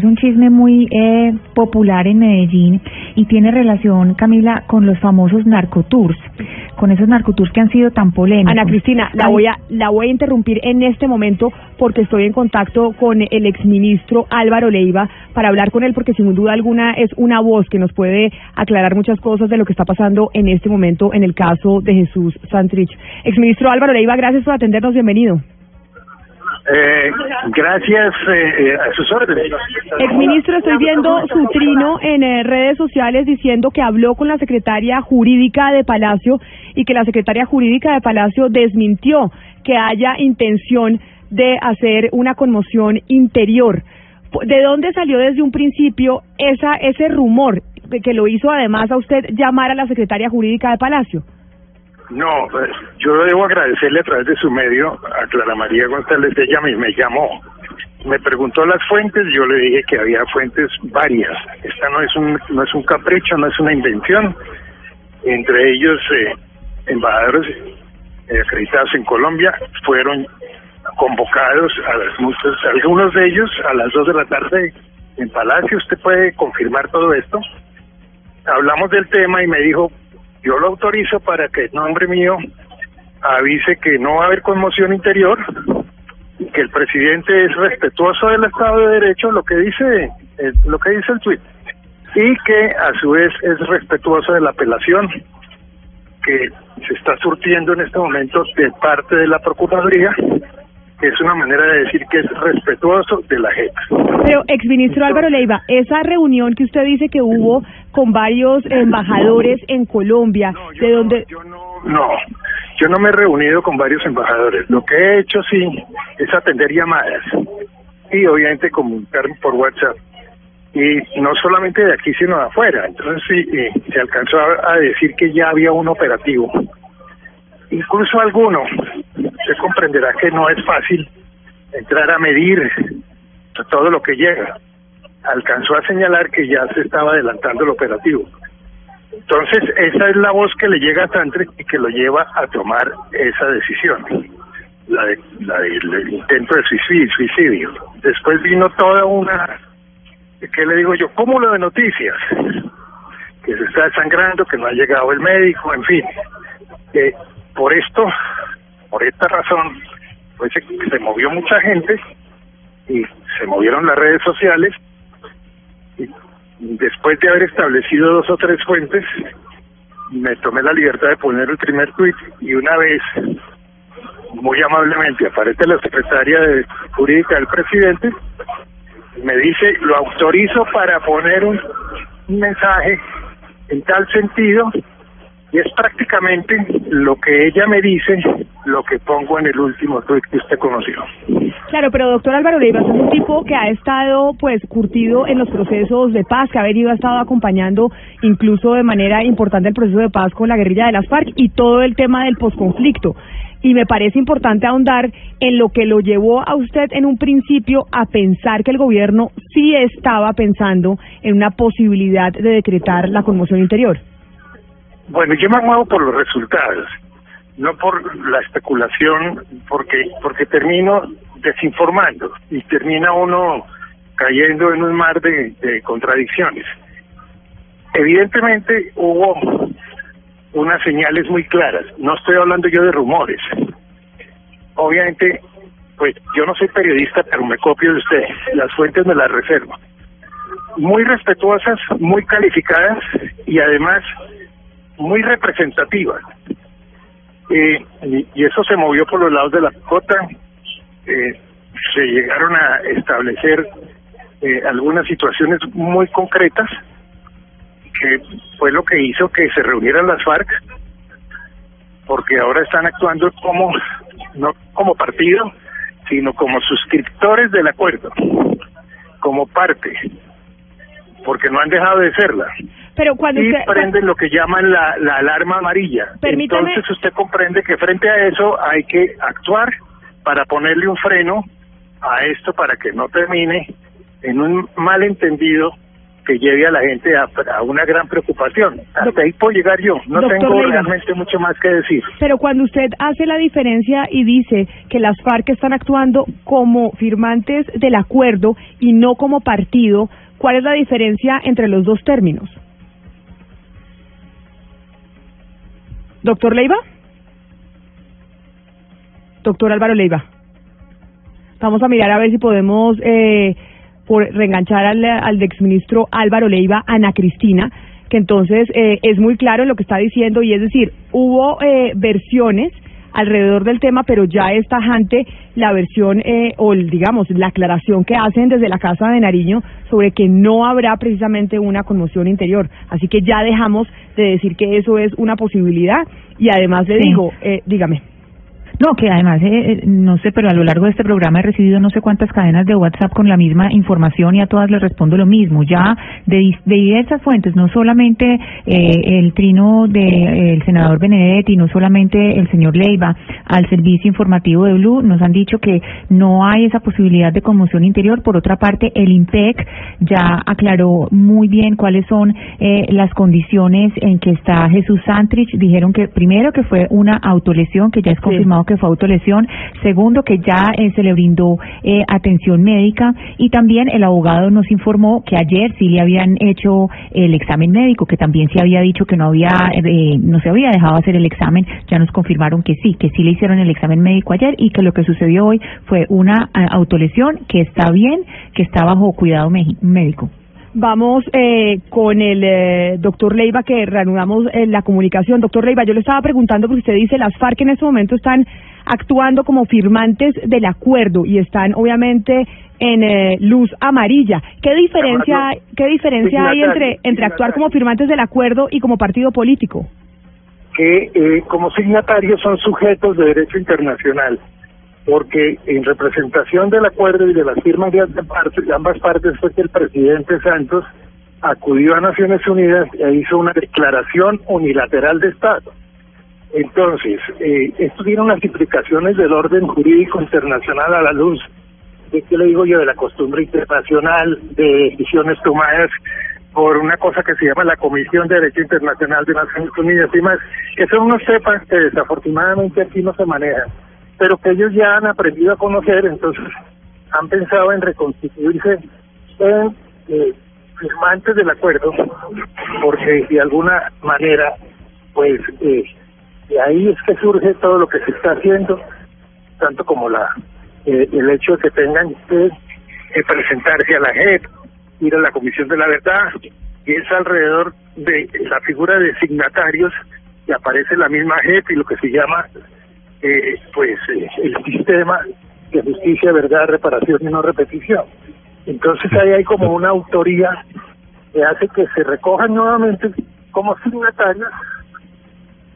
Es un chisme muy eh, popular en Medellín y tiene relación, Camila, con los famosos narcotours, con esos narcotours que han sido tan polémicos. Ana Cristina, la voy a la voy a interrumpir en este momento porque estoy en contacto con el exministro Álvaro Leiva para hablar con él porque sin duda alguna es una voz que nos puede aclarar muchas cosas de lo que está pasando en este momento en el caso de Jesús Santrich. Exministro Álvaro Leiva, gracias por atendernos, bienvenido. Eh, gracias eh, eh, a sus órdenes. Exministro, estoy viendo su trino en eh, redes sociales diciendo que habló con la secretaria jurídica de Palacio y que la secretaria jurídica de Palacio desmintió que haya intención de hacer una conmoción interior. ¿De dónde salió desde un principio esa ese rumor que lo hizo además a usted llamar a la secretaria jurídica de Palacio? No, pues, yo debo agradecerle a través de su medio a Clara María González. Ella me, me llamó, me preguntó las fuentes. Yo le dije que había fuentes varias. Esta no es un no es un capricho, no es una invención. Entre ellos, eh, embajadores eh, acreditados en Colombia fueron convocados a las muchas, algunos de ellos a las dos de la tarde en Palacio. Usted puede confirmar todo esto. Hablamos del tema y me dijo, yo lo autorizo para que en nombre mío avise que no va a haber conmoción interior, que el presidente es respetuoso del Estado de Derecho, lo que dice eh, lo que dice el tuit, y que a su vez es respetuoso de la apelación que se está surtiendo en este momento de parte de la Procuraduría, es una manera de decir que es respetuoso de la JEP. Pero, exministro Álvaro Leiva, esa reunión que usted dice que hubo con varios embajadores en Colombia, No, yo de no, donde... yo no, no, yo no me he reunido con varios embajadores. Lo que he hecho sí es atender llamadas y obviamente comunicarme por WhatsApp. Y no solamente de aquí, sino de afuera. Entonces sí, eh, se alcanzó a, a decir que ya había un operativo. Incluso alguno, se comprenderá que no es fácil entrar a medir todo lo que llega. Alcanzó a señalar que ya se estaba adelantando el operativo. Entonces, esa es la voz que le llega a Santrich y que lo lleva a tomar esa decisión, la, de, la del intento de suicidio, suicidio. Después vino toda una, ¿qué le digo yo? Cúmulo de noticias, que se está desangrando, que no ha llegado el médico, en fin. Eh, por esto, por esta razón, pues se, movió mucha gente y se movieron las redes sociales. Y después de haber establecido dos o tres fuentes, me tomé la libertad de poner el primer tuit y una vez, muy amablemente, aparece la secretaria de jurídica del presidente, me dice, lo autorizo para poner un mensaje en tal sentido y es prácticamente lo que ella me dice, lo que pongo en el último tuit que usted conoció. Claro, pero doctor Álvaro Leiva es un tipo que ha estado pues curtido en los procesos de paz, que ha venido, ha estado acompañando incluso de manera importante el proceso de paz con la guerrilla de las FARC y todo el tema del posconflicto. Y me parece importante ahondar en lo que lo llevó a usted en un principio a pensar que el gobierno sí estaba pensando en una posibilidad de decretar la conmoción interior. Bueno, yo me muevo por los resultados, no por la especulación, porque porque termino desinformando y termina uno cayendo en un mar de, de contradicciones. Evidentemente hubo unas señales muy claras. No estoy hablando yo de rumores. Obviamente, pues yo no soy periodista, pero me copio de usted. Las fuentes me las reservo. Muy respetuosas, muy calificadas y además muy representativas. Eh, y, eso se movió por los lados de la cota. Eh, se llegaron a establecer eh, algunas situaciones muy concretas que fue lo que hizo que se reunieran las FARC porque ahora están actuando como no como partido sino como suscriptores del acuerdo como parte porque no han dejado de serla Pero cuando y usted... prenden lo que llaman la, la alarma amarilla. Permítame- Entonces usted comprende que frente a eso hay que actuar para ponerle un freno a esto para que no termine en un malentendido que lleve a la gente a, una gran preocupación. Hasta ahí puedo llegar yo, no tengo realmente mucho más que decir. Pero cuando usted hace la diferencia y dice que las FARC están actuando como firmantes del acuerdo y no como partido, ¿cuál es la diferencia entre los dos términos? Doctor Leiva. Doctor Álvaro Leiva. Vamos a mirar a ver si podemos eh, por reenganchar al, exministro Álvaro Leiva, Ana Cristina, que entonces eh, es muy claro lo que está diciendo y es decir, hubo eh, versiones alrededor del tema, pero ya es tajante la versión eh, o digamos la aclaración que hacen desde la Casa de Nariño sobre que no habrá precisamente una conmoción interior. Así que ya dejamos de decir que eso es una posibilidad y además le digo, eh, dígame. No, que además, eh, eh, no sé, pero a lo largo de este programa he recibido no sé cuántas cadenas de WhatsApp con la misma información y a todas les respondo lo mismo. Ya de, de diversas fuentes, no solamente eh, el trino del senador Benedetti, no solamente el señor Leiva, al servicio informativo de Blue, nos han dicho que no hay esa posibilidad de conmoción interior. Por otra parte, el IMPEC ya aclaró muy bien cuáles son eh, las condiciones en que está Jesús Santrich. Dijeron que primero que fue una autolesión, que ya es confirmado que fue autolesión, segundo que ya eh, se le brindó eh, atención médica. Y también el abogado nos informó que ayer sí le habían hecho el examen médico, que también se había dicho que no había eh, no se había dejado hacer el examen, ya nos confirmaron que sí, que sí le hicieron el examen médico ayer y que lo que sucedió hoy fue una autolesión que está bien, que está bajo cuidado médico. Vamos eh, con el eh, doctor Leiva, que reanudamos eh, la comunicación. Doctor Leiva, yo le estaba preguntando porque usted dice las FARC en este momento están actuando como firmantes del acuerdo y están obviamente en eh, luz amarilla. ¿Qué diferencia, qué diferencia hay entre, entre actuar como firmantes del acuerdo y como partido político? Que eh, como signatarios son sujetos de derecho internacional porque en representación del acuerdo y de las firmas de ambas partes fue que el presidente Santos acudió a Naciones Unidas e hizo una declaración unilateral de Estado. Entonces, eh, esto tiene unas implicaciones del orden jurídico internacional a la luz de qué le digo yo de la costumbre internacional de decisiones tomadas por una cosa que se llama la Comisión de Derecho Internacional de Naciones Unidas y más, que son unos cepas que desafortunadamente aquí no se manejan pero que ellos ya han aprendido a conocer, entonces han pensado en reconstituirse en eh, firmantes del acuerdo, porque de alguna manera, pues, eh, de ahí es que surge todo lo que se está haciendo, tanto como la eh, el hecho de que tengan que presentarse a la JEP, ir a la Comisión de la Verdad, y es alrededor de la figura de signatarios que aparece la misma JEP y lo que se llama eh, pues eh, el sistema de justicia, verdad, reparación y no repetición. Entonces ahí hay como una autoría que hace que se recojan nuevamente como signatarios,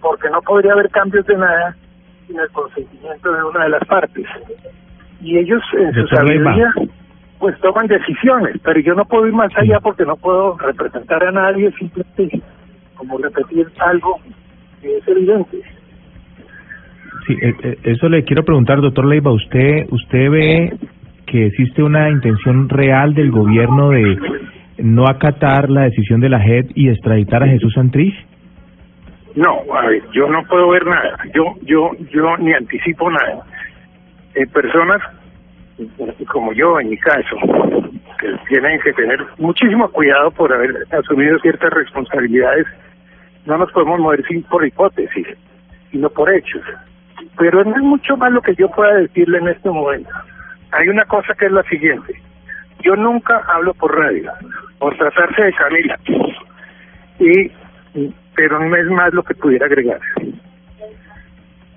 porque no podría haber cambios de nada sin el consentimiento de una de las partes. Y ellos en su sabiduría pues toman decisiones, pero yo no puedo ir más allá porque no puedo representar a nadie, simplemente como repetir algo que es evidente. Sí, eh, eh, eso le quiero preguntar, doctor Leiva, ¿usted, usted ve que existe una intención real del gobierno de no acatar la decisión de la JEP y extraditar a Jesús Santrich? No, a ver, yo no puedo ver nada. Yo, yo, yo ni anticipo nada. Eh, personas como yo, en mi caso, tienen que tener muchísimo cuidado por haber asumido ciertas responsabilidades, no nos podemos mover sin por hipótesis, sino por hechos. Pero no es mucho más lo que yo pueda decirle en este momento. Hay una cosa que es la siguiente. Yo nunca hablo por radio, por tratarse de Camila. Y, pero no es más lo que pudiera agregar.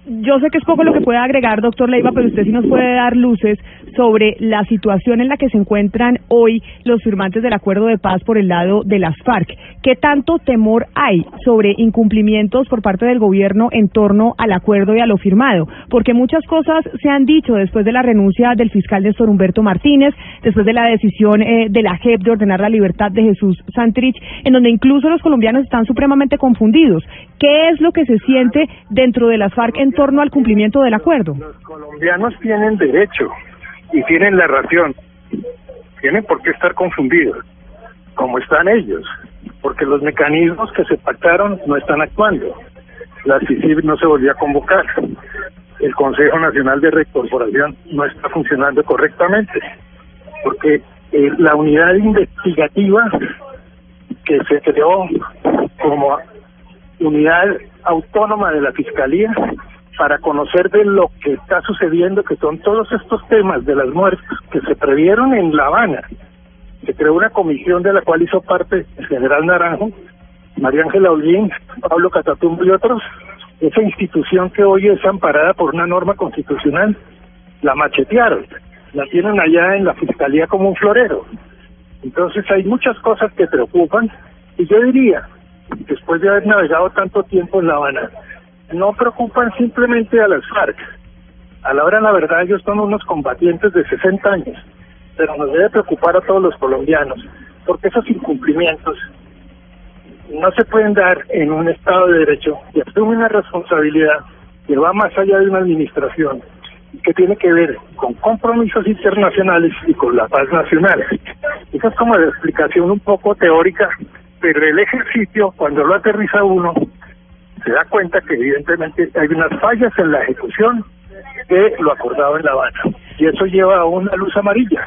Yo sé que es poco lo que puede agregar, doctor Leiva, pero usted sí nos puede dar luces sobre la situación en la que se encuentran hoy los firmantes del acuerdo de paz por el lado de las FARC. ¿Qué tanto temor hay sobre incumplimientos por parte del gobierno en torno al acuerdo y a lo firmado? Porque muchas cosas se han dicho después de la renuncia del fiscal de Humberto Martínez, después de la decisión eh, de la JEP de ordenar la libertad de Jesús Santrich, en donde incluso los colombianos están supremamente confundidos. ¿Qué es lo que se siente dentro de las FARC torno al cumplimiento del acuerdo? Los colombianos tienen derecho y tienen la razón. Tienen por qué estar confundidos. como están ellos, porque los mecanismos que se pactaron no están actuando. La CICIB no se volvió a convocar. El Consejo Nacional de Recorporación no está funcionando correctamente, porque eh, la unidad investigativa que se creó como unidad autónoma de la Fiscalía para conocer de lo que está sucediendo, que son todos estos temas de las muertes que se previeron en La Habana. Se creó una comisión de la cual hizo parte el general Naranjo, María Ángela Olguín, Pablo Catatumbo y otros. Esa institución que hoy es amparada por una norma constitucional, la machetearon, la tienen allá en la Fiscalía como un florero. Entonces hay muchas cosas que preocupan y yo diría, después de haber navegado tanto tiempo en La Habana, no preocupan simplemente a las FARC. A la hora la verdad ellos son unos combatientes de 60 años, pero nos debe preocupar a todos los colombianos, porque esos incumplimientos no se pueden dar en un Estado de Derecho y asume una responsabilidad que va más allá de una administración que tiene que ver con compromisos internacionales y con la paz nacional. Esa es como la explicación un poco teórica, pero el ejercicio, cuando lo aterriza uno, se da cuenta que evidentemente hay unas fallas en la ejecución de lo acordado en La Habana. Y eso lleva a una luz amarilla.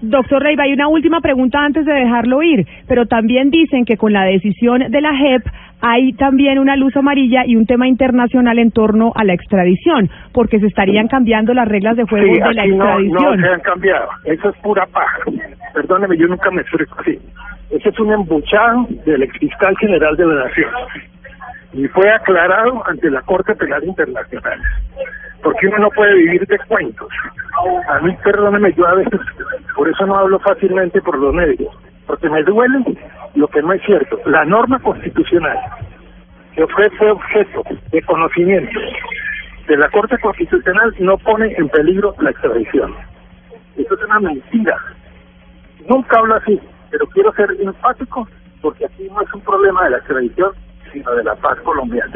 Doctor Reiva, hay una última pregunta antes de dejarlo ir, pero también dicen que con la decisión de la JEP hay también una luz amarilla y un tema internacional en torno a la extradición, porque se estarían cambiando las reglas de juego de la extradición. No, no se han cambiado, eso es pura paja. Perdóneme, yo nunca me explico así. Ese es un embuchado del ex fiscal general de la Nación y fue aclarado ante la Corte Penal Internacional. Porque uno no puede vivir de cuentos. A mí, perdóneme, yo a veces, por eso no hablo fácilmente por los medios, porque me duele lo que no es cierto. La norma constitucional, que fue, objeto de conocimiento de la Corte Constitucional, no pone en peligro la extradición. Eso es una mentira. Nunca hablo así, pero quiero ser enfático porque aquí no es un problema de la extradición, sino de la paz colombiana.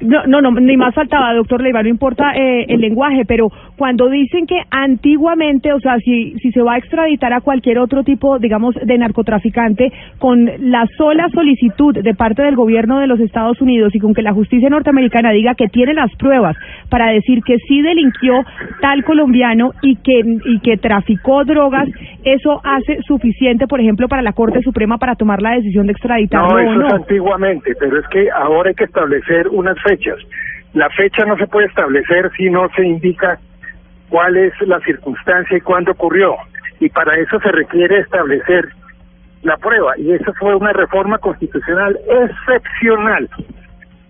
No, no, no, ni más faltaba, doctor Leiva, no importa eh, el lenguaje, pero cuando dicen que antiguamente, o sea, si, si se va a extraditar a cualquier otro tipo, digamos, de narcotraficante, con la sola solicitud de parte del gobierno de los Estados Unidos y con que la justicia norteamericana diga que tiene las pruebas para decir que sí delinquió tal colombiano y que, y que traficó drogas, eso hace suficiente, por ejemplo, para la Corte Suprema para tomar la decisión de extraditarlo no, eso o no. es antiguamente, pero es que ahora hay que establecer unas fechas. La fecha no se puede establecer si no se indica cuál es la circunstancia y cuándo ocurrió. Y para eso se requiere establecer la prueba. Y esa fue una reforma constitucional excepcional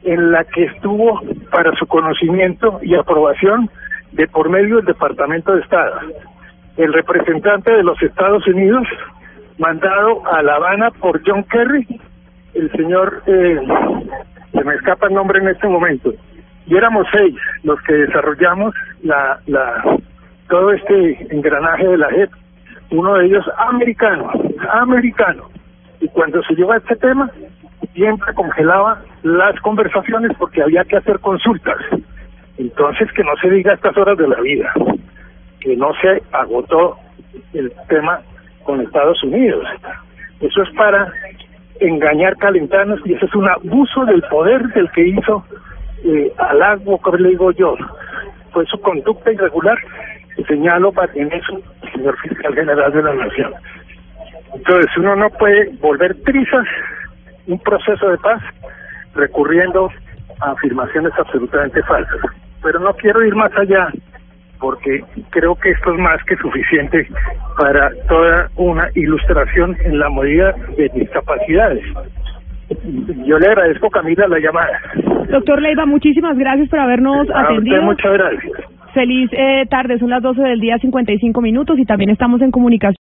en la que estuvo para su conocimiento y aprobación de por medio del Departamento de Estado. El representante de los Estados Unidos, mandado a La Habana por John Kerry, el señor eh, se me escapa el nombre en este momento, y éramos seis los que desarrollamos la, la, todo este engranaje de la JEP, uno de ellos americano, americano, y cuando se lleva este tema, siempre congelaba las conversaciones porque había que hacer consultas. Entonces, que no se diga a estas horas de la vida, que no se agotó el tema con Estados Unidos. Eso es para engañar calentanos y eso es un abuso del poder del que hizo eh, al como le digo yo. Fue su conducta irregular y señalo para en eso señor fiscal general de la nación. Entonces uno no puede volver trizas un proceso de paz recurriendo a afirmaciones absolutamente falsas. Pero no quiero ir más allá porque creo que esto es más que suficiente para toda una ilustración en la medida de mis capacidades. Yo le agradezco, Camila, la llamada. Doctor Leiva, muchísimas gracias por habernos atendido. muchas gracias. Feliz eh, tarde, son las 12 del día, 55 minutos, y también estamos en comunicación.